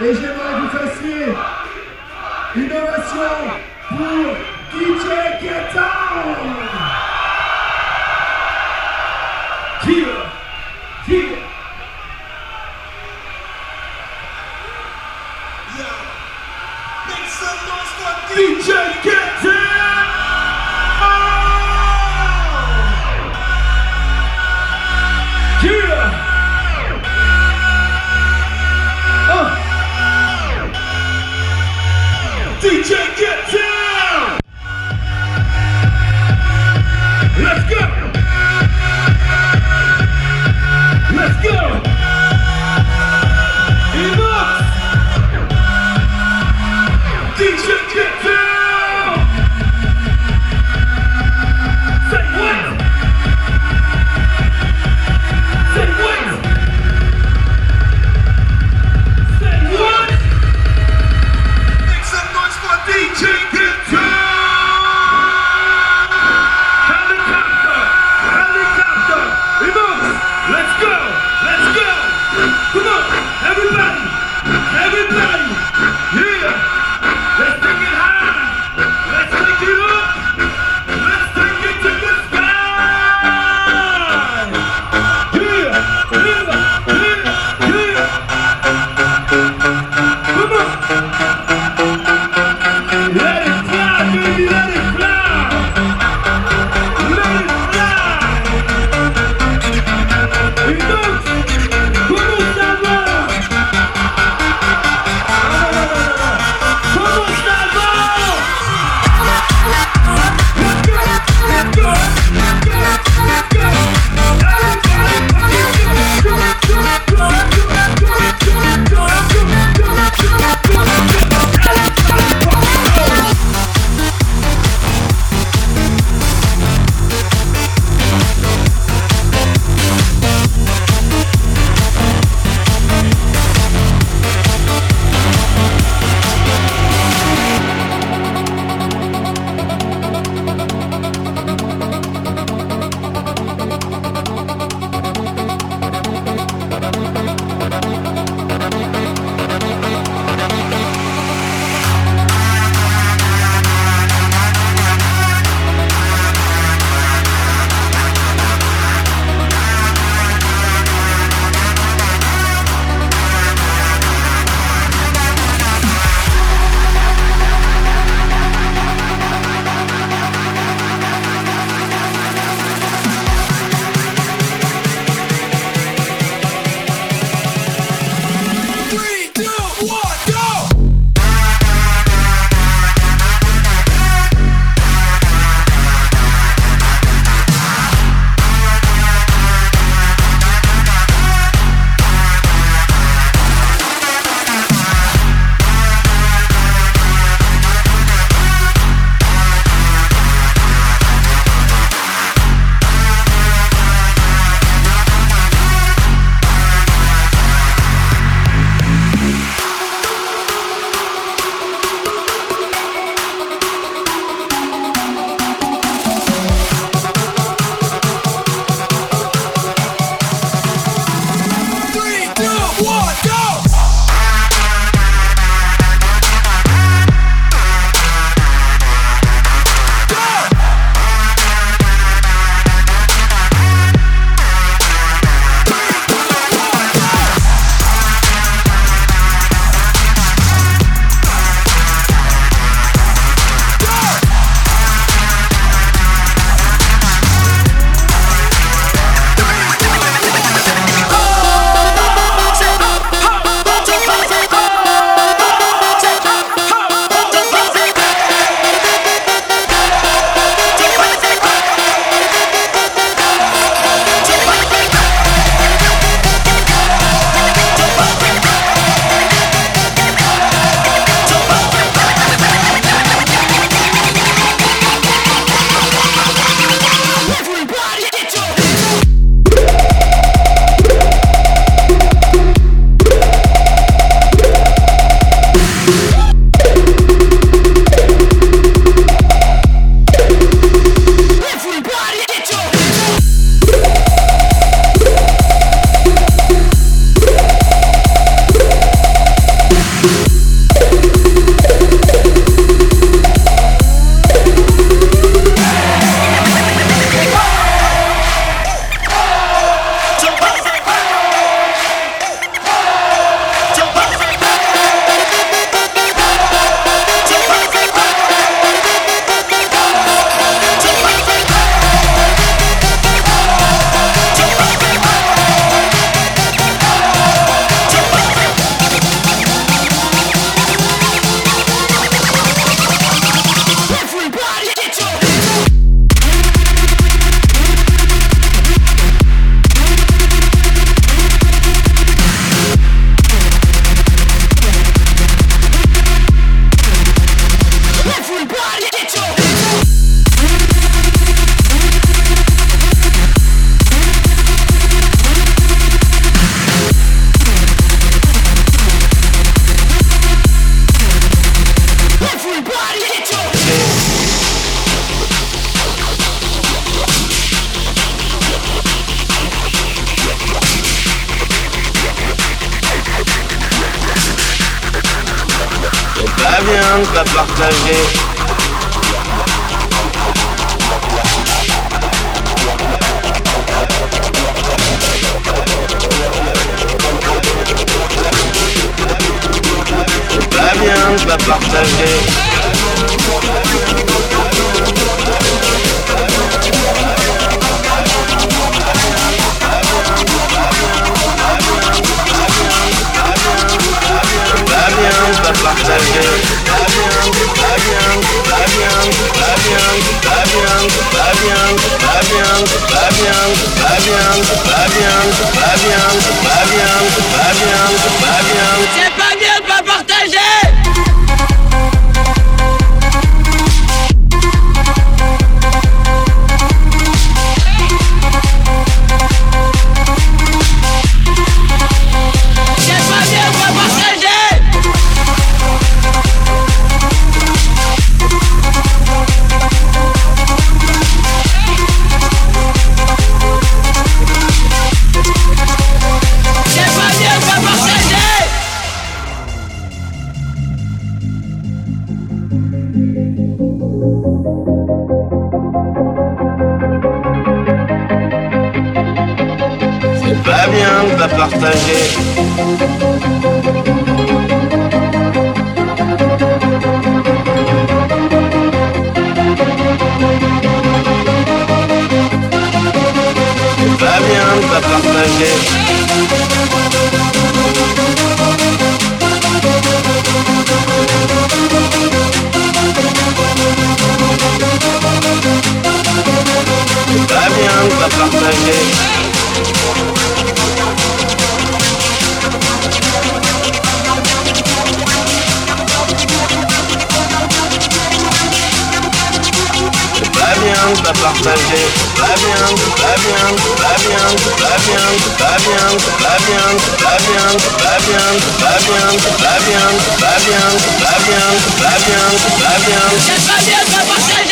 Et j'aimerais que vous fassiez une ovation pour DJ Guetta. Fabian, Fabian, Fabian, Fabian, Fabian, Fabian, Fabian, Fabian, la partager. La viande, la viande, la viande, la viande, la viande, la viande, la viande, la viande, la viande, la viande, la viande, la viande, la viande, la viande, la viande.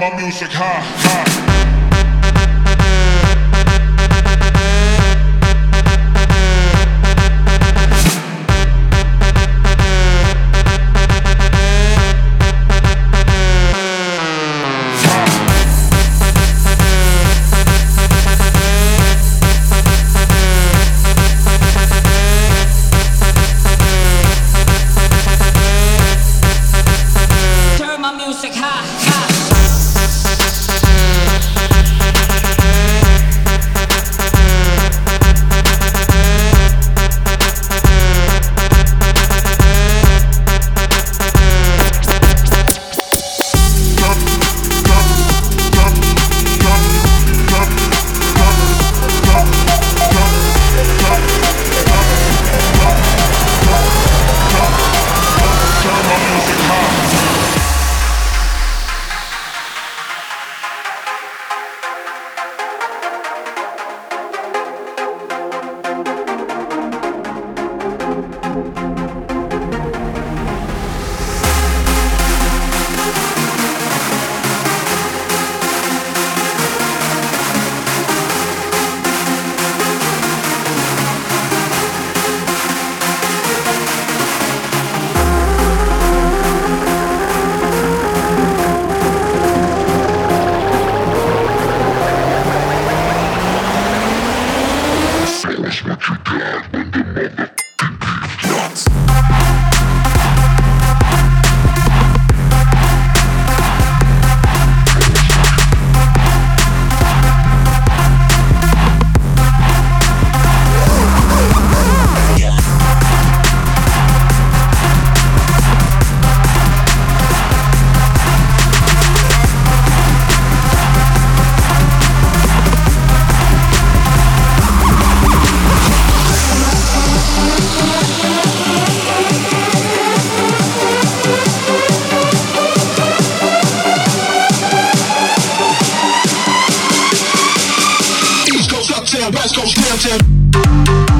my music huh? West Coast Hampton.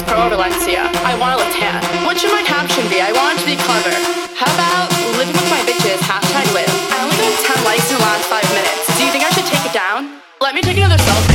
Pro Valencia. I want look tan. What should my caption be? I want to be clever. How about living with my bitches, hashtag live. I only got 10 likes in the last 5 minutes. Do you think I should take it down? Let me take another a selfie.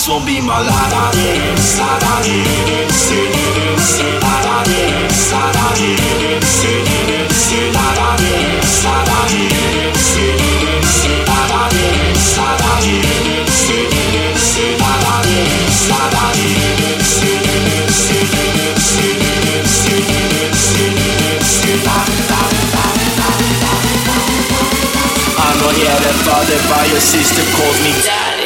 This won't be my la I'm not here, father by your sister calls me Daddy.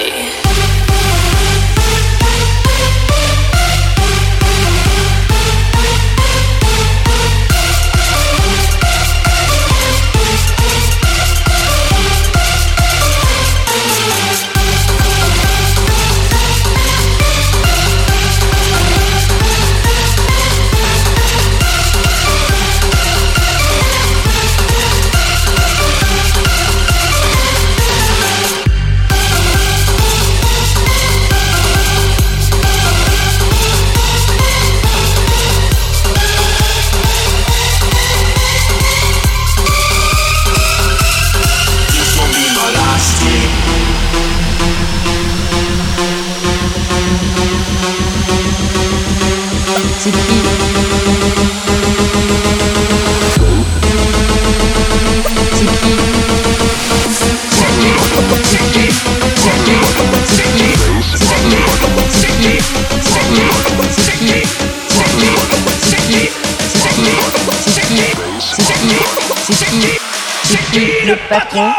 Le patron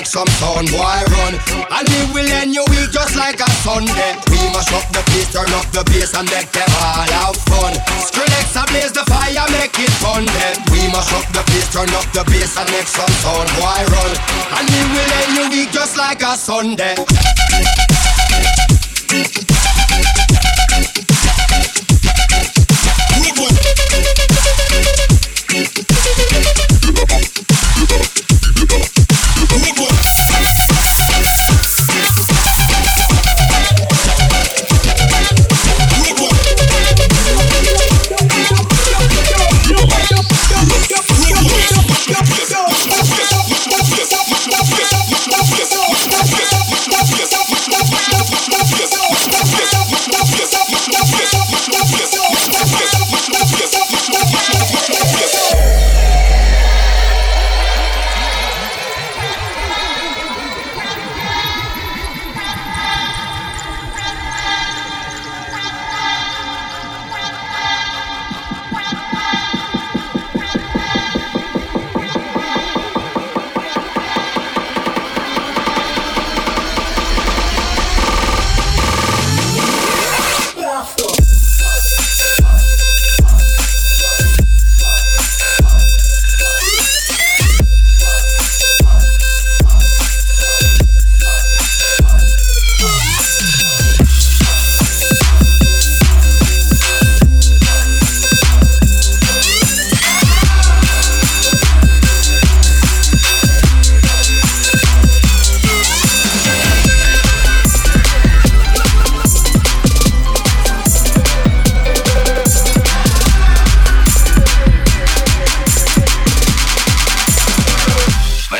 make some sound, boy run. And we will end your week just like a Sunday. We must up the place, turn up the bass and make them all have fun. Skrillex blaze the fire, make it fun them. We must up the place, turn up the bass and make some sound, boy run. And we will end your week just like a Sunday.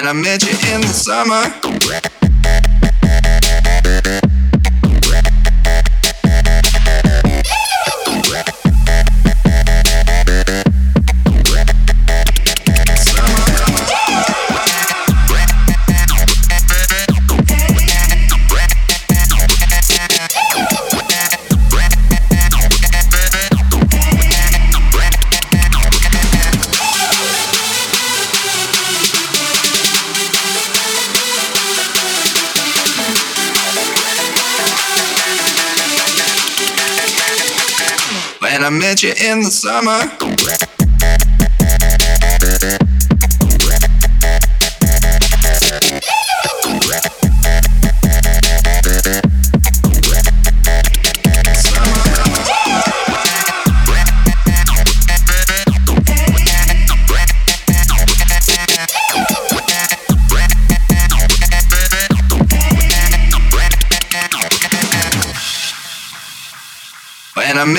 When I met you in the summer. You in the summer.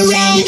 Around.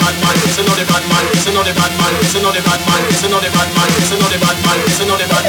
Mind, you know the bad mind, you know the bad mind, you know the bad mind, you know the bad mind, you know the bad mind, you know the bad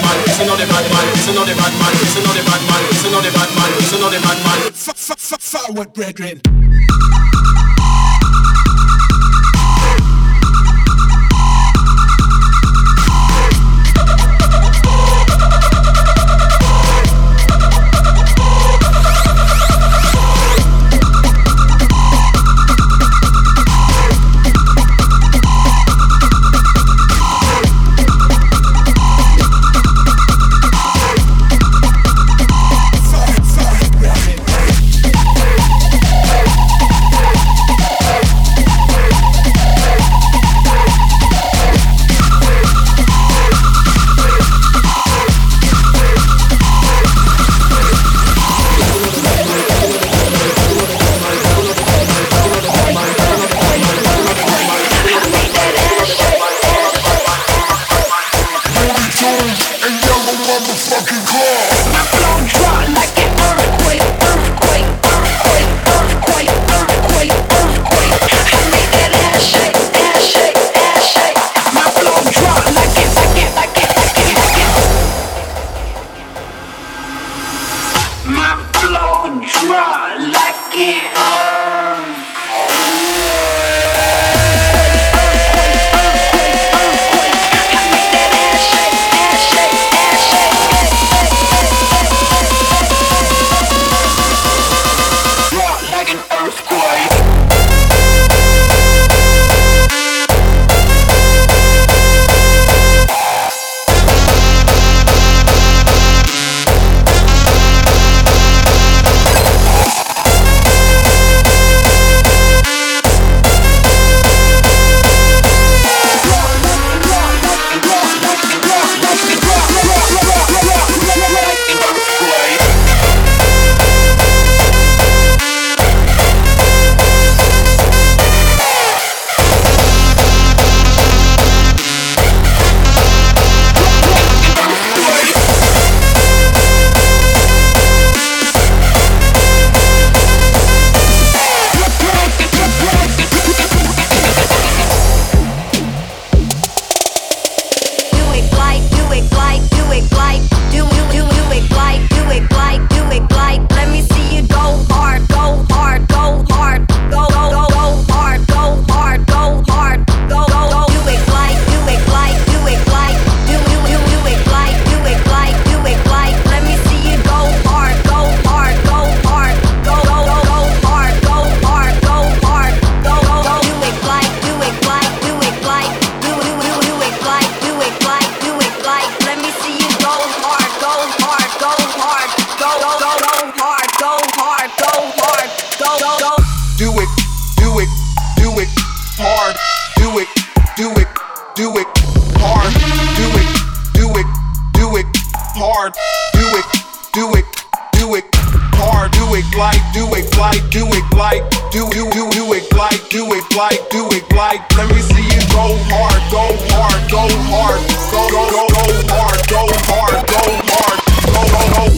do it, do it hard, do it, do it, do it hard, do it, do it, do it hard, do it like, do it like, do it like, do do do do it like, do it like, do it like. Let me see you go hard, go hard, go hard, go go go go hard, go hard, go hard, go go go.